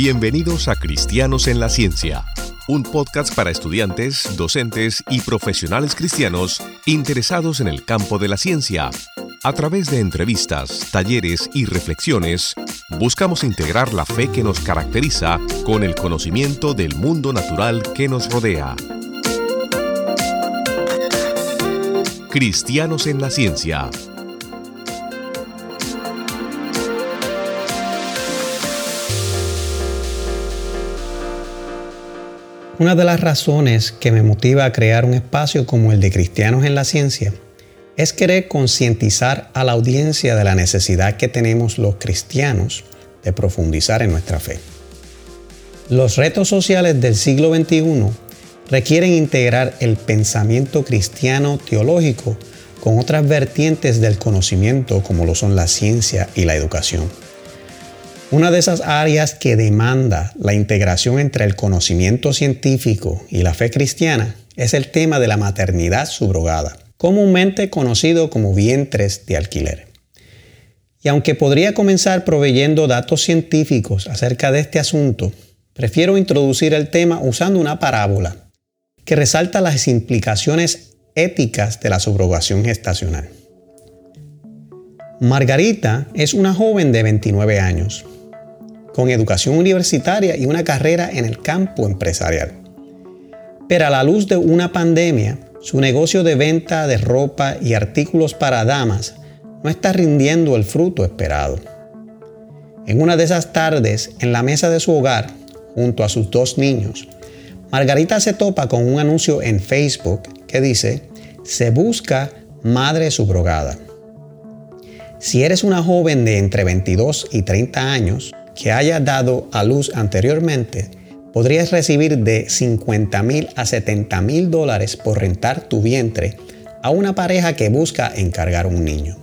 Bienvenidos a Cristianos en la Ciencia, un podcast para estudiantes, docentes y profesionales cristianos interesados en el campo de la ciencia. A través de entrevistas, talleres y reflexiones, buscamos integrar la fe que nos caracteriza con el conocimiento del mundo natural que nos rodea. Cristianos en la Ciencia Una de las razones que me motiva a crear un espacio como el de Cristianos en la Ciencia es querer concientizar a la audiencia de la necesidad que tenemos los cristianos de profundizar en nuestra fe. Los retos sociales del siglo XXI requieren integrar el pensamiento cristiano teológico con otras vertientes del conocimiento como lo son la ciencia y la educación. Una de esas áreas que demanda la integración entre el conocimiento científico y la fe cristiana es el tema de la maternidad subrogada, comúnmente conocido como vientres de alquiler. Y aunque podría comenzar proveyendo datos científicos acerca de este asunto, prefiero introducir el tema usando una parábola que resalta las implicaciones éticas de la subrogación gestacional. Margarita es una joven de 29 años con educación universitaria y una carrera en el campo empresarial. Pero a la luz de una pandemia, su negocio de venta de ropa y artículos para damas no está rindiendo el fruto esperado. En una de esas tardes, en la mesa de su hogar, junto a sus dos niños, Margarita se topa con un anuncio en Facebook que dice, se busca madre subrogada. Si eres una joven de entre 22 y 30 años, que haya dado a luz anteriormente, podrías recibir de 50 mil a 70 mil dólares por rentar tu vientre a una pareja que busca encargar un niño.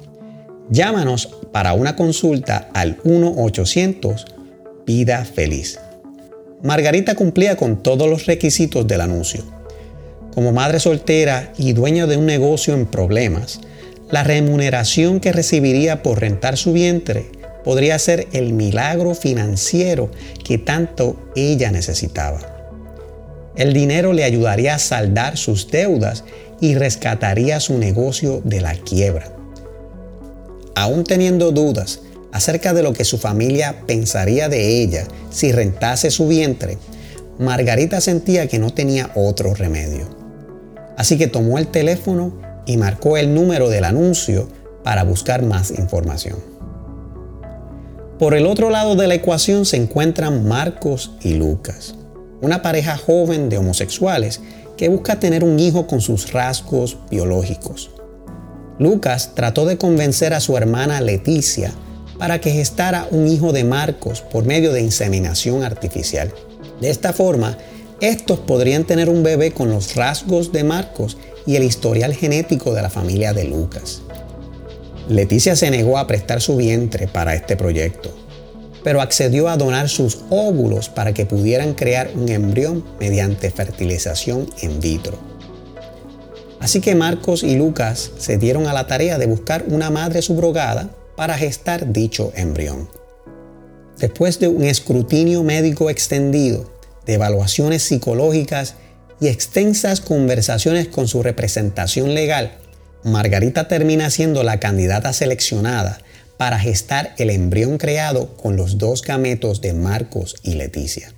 Llámanos para una consulta al 1-800 Vida Feliz. Margarita cumplía con todos los requisitos del anuncio. Como madre soltera y dueña de un negocio en problemas, la remuneración que recibiría por rentar su vientre podría ser el milagro financiero que tanto ella necesitaba. El dinero le ayudaría a saldar sus deudas y rescataría su negocio de la quiebra. Aún teniendo dudas acerca de lo que su familia pensaría de ella si rentase su vientre, Margarita sentía que no tenía otro remedio. Así que tomó el teléfono y marcó el número del anuncio para buscar más información. Por el otro lado de la ecuación se encuentran Marcos y Lucas, una pareja joven de homosexuales que busca tener un hijo con sus rasgos biológicos. Lucas trató de convencer a su hermana Leticia para que gestara un hijo de Marcos por medio de inseminación artificial. De esta forma, estos podrían tener un bebé con los rasgos de Marcos y el historial genético de la familia de Lucas. Leticia se negó a prestar su vientre para este proyecto, pero accedió a donar sus óvulos para que pudieran crear un embrión mediante fertilización in vitro. Así que Marcos y Lucas se dieron a la tarea de buscar una madre subrogada para gestar dicho embrión. Después de un escrutinio médico extendido, de evaluaciones psicológicas y extensas conversaciones con su representación legal, Margarita termina siendo la candidata seleccionada para gestar el embrión creado con los dos gametos de Marcos y Leticia.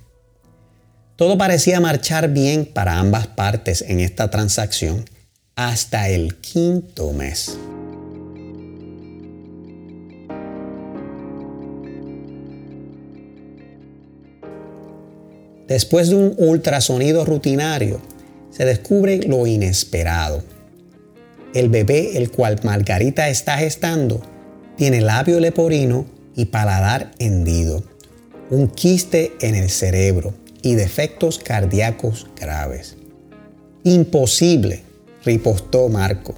Todo parecía marchar bien para ambas partes en esta transacción hasta el quinto mes. Después de un ultrasonido rutinario, se descubre lo inesperado el bebé el cual Margarita está gestando tiene labio leporino y paladar hendido, un quiste en el cerebro y defectos cardíacos graves. Imposible, ripostó Marco.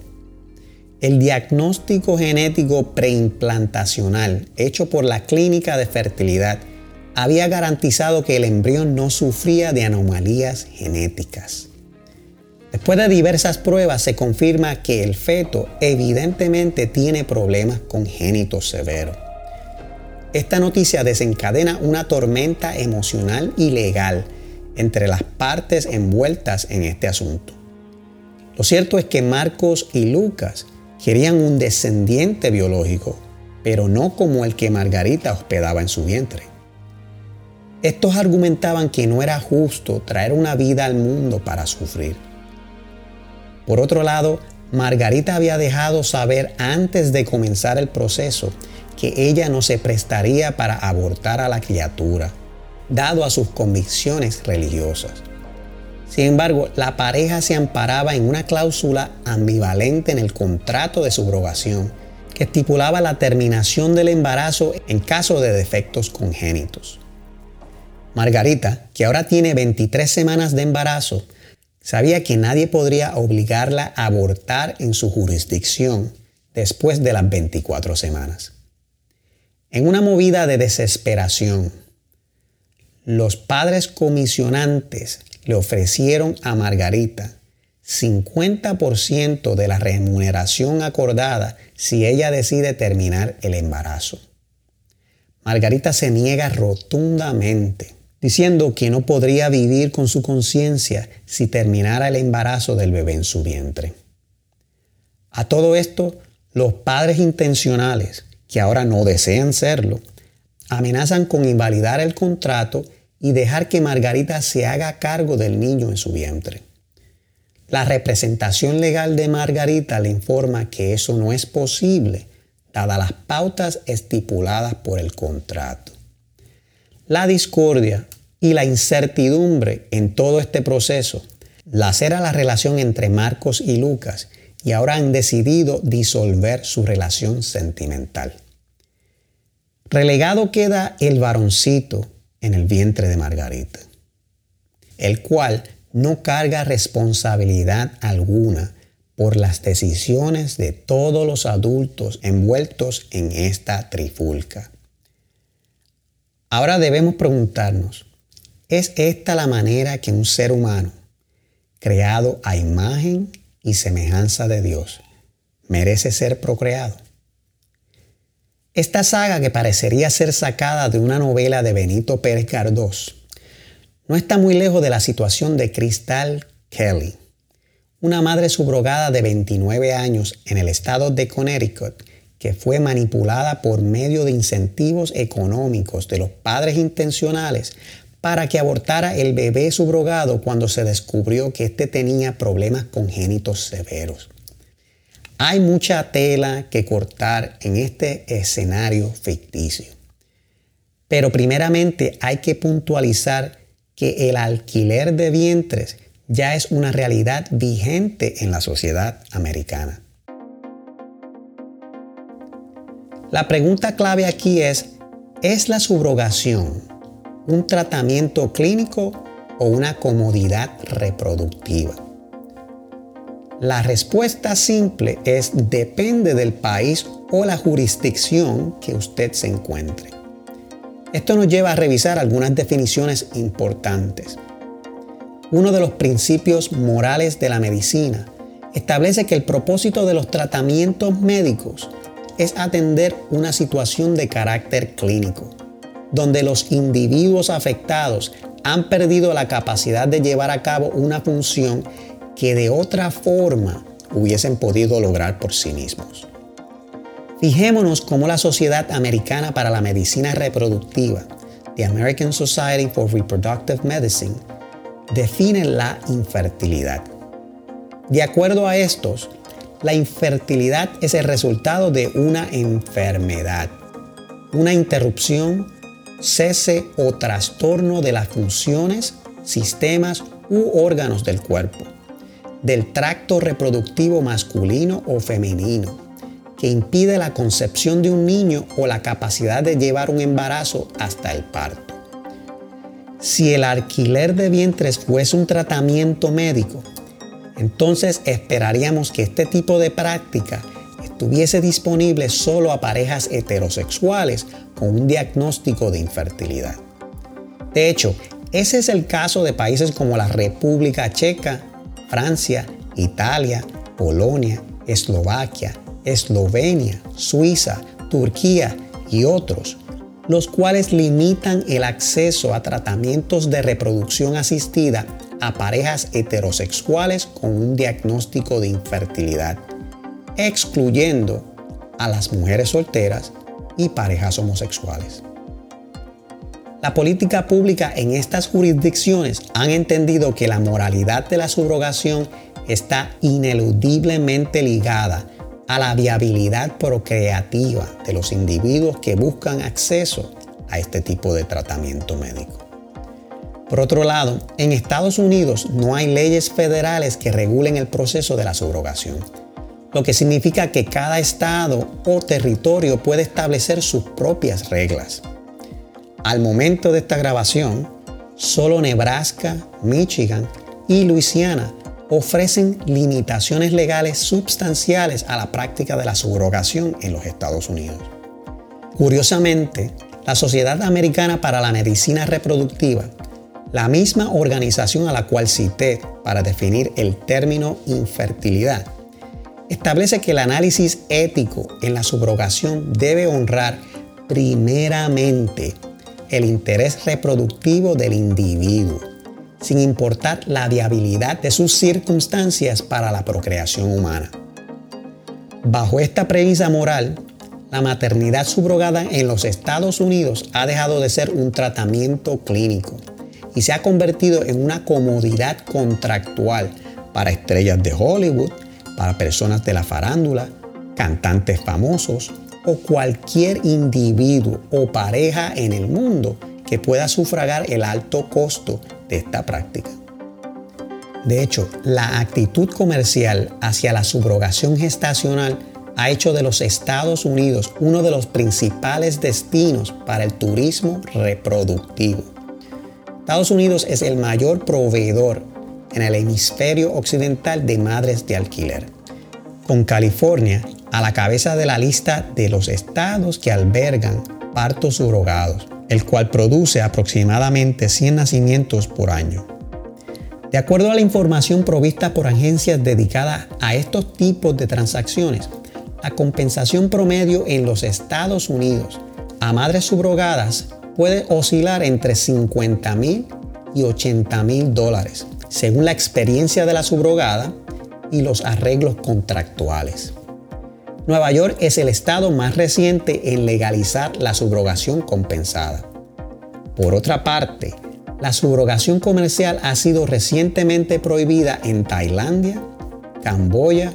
El diagnóstico genético preimplantacional hecho por la clínica de fertilidad había garantizado que el embrión no sufría de anomalías genéticas. Después de diversas pruebas se confirma que el feto evidentemente tiene problemas congénitos severos. Esta noticia desencadena una tormenta emocional y legal entre las partes envueltas en este asunto. Lo cierto es que Marcos y Lucas querían un descendiente biológico, pero no como el que Margarita hospedaba en su vientre. Estos argumentaban que no era justo traer una vida al mundo para sufrir. Por otro lado, Margarita había dejado saber antes de comenzar el proceso que ella no se prestaría para abortar a la criatura, dado a sus convicciones religiosas. Sin embargo, la pareja se amparaba en una cláusula ambivalente en el contrato de subrogación que estipulaba la terminación del embarazo en caso de defectos congénitos. Margarita, que ahora tiene 23 semanas de embarazo, sabía que nadie podría obligarla a abortar en su jurisdicción después de las 24 semanas. En una movida de desesperación, los padres comisionantes le ofrecieron a Margarita 50% de la remuneración acordada si ella decide terminar el embarazo. Margarita se niega rotundamente diciendo que no podría vivir con su conciencia si terminara el embarazo del bebé en su vientre. A todo esto, los padres intencionales, que ahora no desean serlo, amenazan con invalidar el contrato y dejar que Margarita se haga cargo del niño en su vientre. La representación legal de Margarita le informa que eso no es posible, dadas las pautas estipuladas por el contrato. La discordia y la incertidumbre en todo este proceso lacera la relación entre Marcos y Lucas y ahora han decidido disolver su relación sentimental. Relegado queda el varoncito en el vientre de Margarita, el cual no carga responsabilidad alguna por las decisiones de todos los adultos envueltos en esta trifulca. Ahora debemos preguntarnos, ¿es esta la manera que un ser humano, creado a imagen y semejanza de Dios, merece ser procreado? Esta saga que parecería ser sacada de una novela de Benito Pérez Gardós no está muy lejos de la situación de Crystal Kelly, una madre subrogada de 29 años en el estado de Connecticut que fue manipulada por medio de incentivos económicos de los padres intencionales para que abortara el bebé subrogado cuando se descubrió que éste tenía problemas congénitos severos. Hay mucha tela que cortar en este escenario ficticio. Pero primeramente hay que puntualizar que el alquiler de vientres ya es una realidad vigente en la sociedad americana. La pregunta clave aquí es, ¿es la subrogación un tratamiento clínico o una comodidad reproductiva? La respuesta simple es depende del país o la jurisdicción que usted se encuentre. Esto nos lleva a revisar algunas definiciones importantes. Uno de los principios morales de la medicina establece que el propósito de los tratamientos médicos es atender una situación de carácter clínico, donde los individuos afectados han perdido la capacidad de llevar a cabo una función que de otra forma hubiesen podido lograr por sí mismos. Fijémonos cómo la Sociedad Americana para la Medicina Reproductiva, the American Society for Reproductive Medicine, define la infertilidad. De acuerdo a estos, la infertilidad es el resultado de una enfermedad, una interrupción, cese o trastorno de las funciones, sistemas u órganos del cuerpo, del tracto reproductivo masculino o femenino, que impide la concepción de un niño o la capacidad de llevar un embarazo hasta el parto. Si el alquiler de vientres fuese un tratamiento médico, entonces esperaríamos que este tipo de práctica estuviese disponible solo a parejas heterosexuales con un diagnóstico de infertilidad. De hecho, ese es el caso de países como la República Checa, Francia, Italia, Polonia, Eslovaquia, Eslovenia, Suiza, Turquía y otros, los cuales limitan el acceso a tratamientos de reproducción asistida a parejas heterosexuales con un diagnóstico de infertilidad, excluyendo a las mujeres solteras y parejas homosexuales. La política pública en estas jurisdicciones han entendido que la moralidad de la subrogación está ineludiblemente ligada a la viabilidad procreativa de los individuos que buscan acceso a este tipo de tratamiento médico. Por otro lado, en Estados Unidos no hay leyes federales que regulen el proceso de la subrogación, lo que significa que cada estado o territorio puede establecer sus propias reglas. Al momento de esta grabación, solo Nebraska, Michigan y Luisiana ofrecen limitaciones legales sustanciales a la práctica de la subrogación en los Estados Unidos. Curiosamente, la Sociedad Americana para la Medicina Reproductiva, la misma organización a la cual cité para definir el término infertilidad, establece que el análisis ético en la subrogación debe honrar primeramente el interés reproductivo del individuo sin importar la viabilidad de sus circunstancias para la procreación humana. Bajo esta premisa moral, la maternidad subrogada en los Estados Unidos ha dejado de ser un tratamiento clínico y se ha convertido en una comodidad contractual para estrellas de Hollywood, para personas de la farándula, cantantes famosos o cualquier individuo o pareja en el mundo que pueda sufragar el alto costo de esta práctica. De hecho, la actitud comercial hacia la subrogación gestacional ha hecho de los Estados Unidos uno de los principales destinos para el turismo reproductivo. Estados Unidos es el mayor proveedor en el hemisferio occidental de madres de alquiler, con California a la cabeza de la lista de los estados que albergan partos subrogados el cual produce aproximadamente 100 nacimientos por año. De acuerdo a la información provista por agencias dedicadas a estos tipos de transacciones, la compensación promedio en los Estados Unidos a madres subrogadas puede oscilar entre 50 mil y 80 mil dólares, según la experiencia de la subrogada y los arreglos contractuales. Nueva York es el estado más reciente en legalizar la subrogación compensada. Por otra parte, la subrogación comercial ha sido recientemente prohibida en Tailandia, Camboya,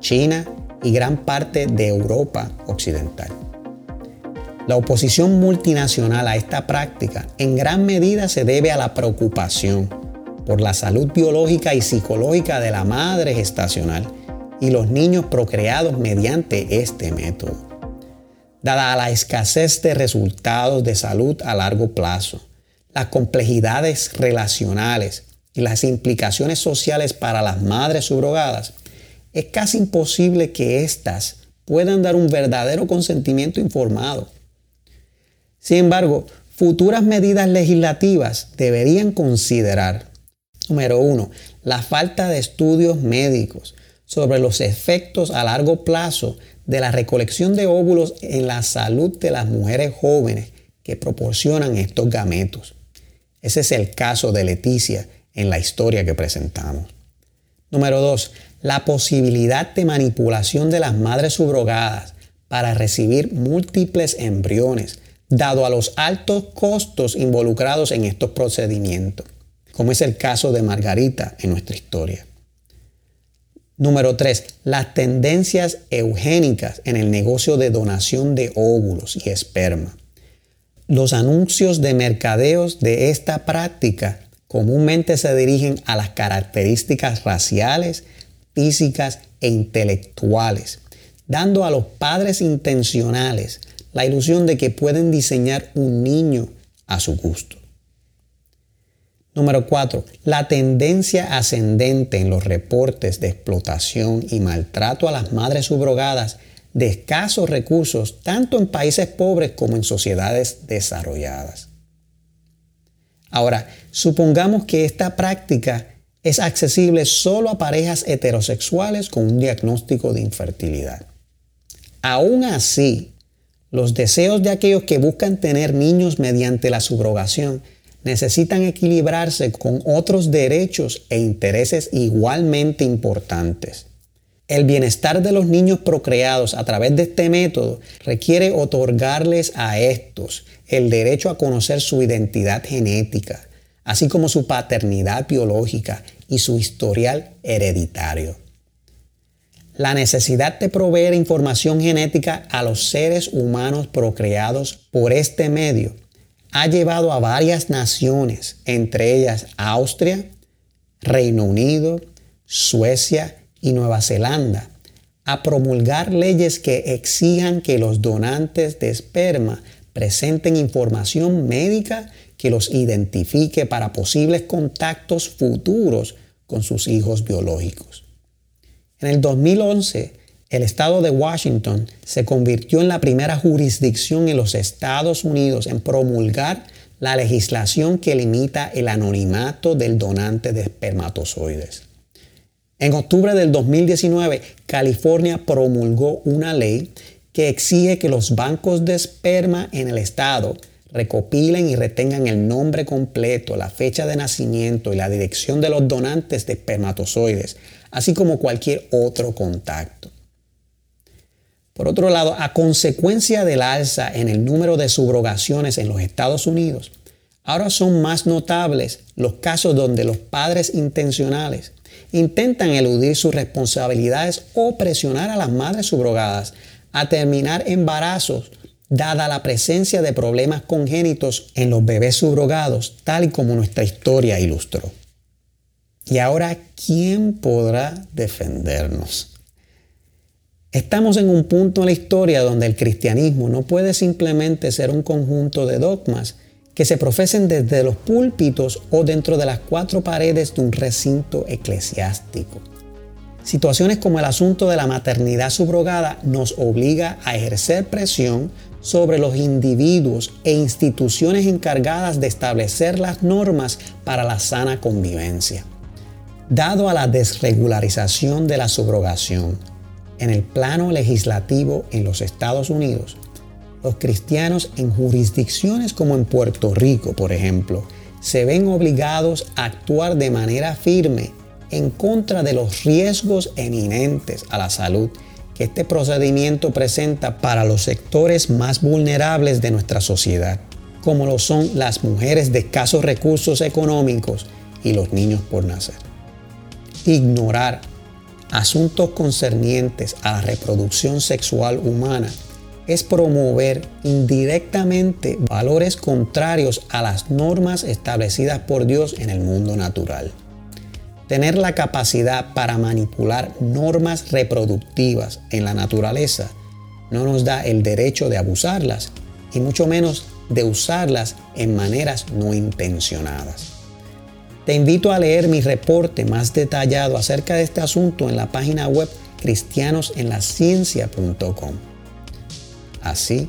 China y gran parte de Europa Occidental. La oposición multinacional a esta práctica en gran medida se debe a la preocupación por la salud biológica y psicológica de la madre gestacional y los niños procreados mediante este método. Dada la escasez de resultados de salud a largo plazo, las complejidades relacionales y las implicaciones sociales para las madres subrogadas, es casi imposible que éstas puedan dar un verdadero consentimiento informado. Sin embargo, futuras medidas legislativas deberían considerar, número uno, la falta de estudios médicos sobre los efectos a largo plazo de la recolección de óvulos en la salud de las mujeres jóvenes que proporcionan estos gametos. Ese es el caso de Leticia en la historia que presentamos. Número 2. La posibilidad de manipulación de las madres subrogadas para recibir múltiples embriones, dado a los altos costos involucrados en estos procedimientos, como es el caso de Margarita en nuestra historia. Número 3. Las tendencias eugénicas en el negocio de donación de óvulos y esperma. Los anuncios de mercadeos de esta práctica comúnmente se dirigen a las características raciales, físicas e intelectuales, dando a los padres intencionales la ilusión de que pueden diseñar un niño a su gusto. Número 4. La tendencia ascendente en los reportes de explotación y maltrato a las madres subrogadas de escasos recursos tanto en países pobres como en sociedades desarrolladas. Ahora, supongamos que esta práctica es accesible solo a parejas heterosexuales con un diagnóstico de infertilidad. Aún así, Los deseos de aquellos que buscan tener niños mediante la subrogación necesitan equilibrarse con otros derechos e intereses igualmente importantes. El bienestar de los niños procreados a través de este método requiere otorgarles a estos el derecho a conocer su identidad genética, así como su paternidad biológica y su historial hereditario. La necesidad de proveer información genética a los seres humanos procreados por este medio ha llevado a varias naciones, entre ellas Austria, Reino Unido, Suecia y Nueva Zelanda, a promulgar leyes que exijan que los donantes de esperma presenten información médica que los identifique para posibles contactos futuros con sus hijos biológicos. En el 2011, el estado de Washington se convirtió en la primera jurisdicción en los Estados Unidos en promulgar la legislación que limita el anonimato del donante de espermatozoides. En octubre del 2019, California promulgó una ley que exige que los bancos de esperma en el estado recopilen y retengan el nombre completo, la fecha de nacimiento y la dirección de los donantes de espermatozoides, así como cualquier otro contacto. Por otro lado, a consecuencia del alza en el número de subrogaciones en los Estados Unidos, ahora son más notables los casos donde los padres intencionales intentan eludir sus responsabilidades o presionar a las madres subrogadas a terminar embarazos dada la presencia de problemas congénitos en los bebés subrogados, tal y como nuestra historia ilustró. Y ahora, ¿quién podrá defendernos? Estamos en un punto en la historia donde el cristianismo no puede simplemente ser un conjunto de dogmas que se profesen desde los púlpitos o dentro de las cuatro paredes de un recinto eclesiástico. Situaciones como el asunto de la maternidad subrogada nos obliga a ejercer presión sobre los individuos e instituciones encargadas de establecer las normas para la sana convivencia. Dado a la desregularización de la subrogación en el plano legislativo en los Estados Unidos, los cristianos en jurisdicciones como en Puerto Rico, por ejemplo, se ven obligados a actuar de manera firme en contra de los riesgos eminentes a la salud que este procedimiento presenta para los sectores más vulnerables de nuestra sociedad, como lo son las mujeres de escasos recursos económicos y los niños por nacer ignorar asuntos concernientes a la reproducción sexual humana es promover indirectamente valores contrarios a las normas establecidas por Dios en el mundo natural. Tener la capacidad para manipular normas reproductivas en la naturaleza no nos da el derecho de abusarlas y mucho menos de usarlas en maneras no intencionadas. Te invito a leer mi reporte más detallado acerca de este asunto en la página web cristianosenlaciencia.com. Así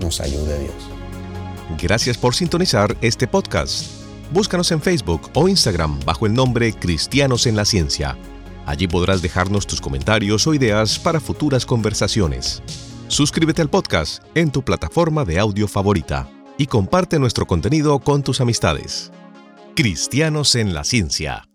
nos ayude Dios. Gracias por sintonizar este podcast. Búscanos en Facebook o Instagram bajo el nombre Cristianos en la Ciencia. Allí podrás dejarnos tus comentarios o ideas para futuras conversaciones. Suscríbete al podcast en tu plataforma de audio favorita y comparte nuestro contenido con tus amistades. Cristianos en la Ciencia.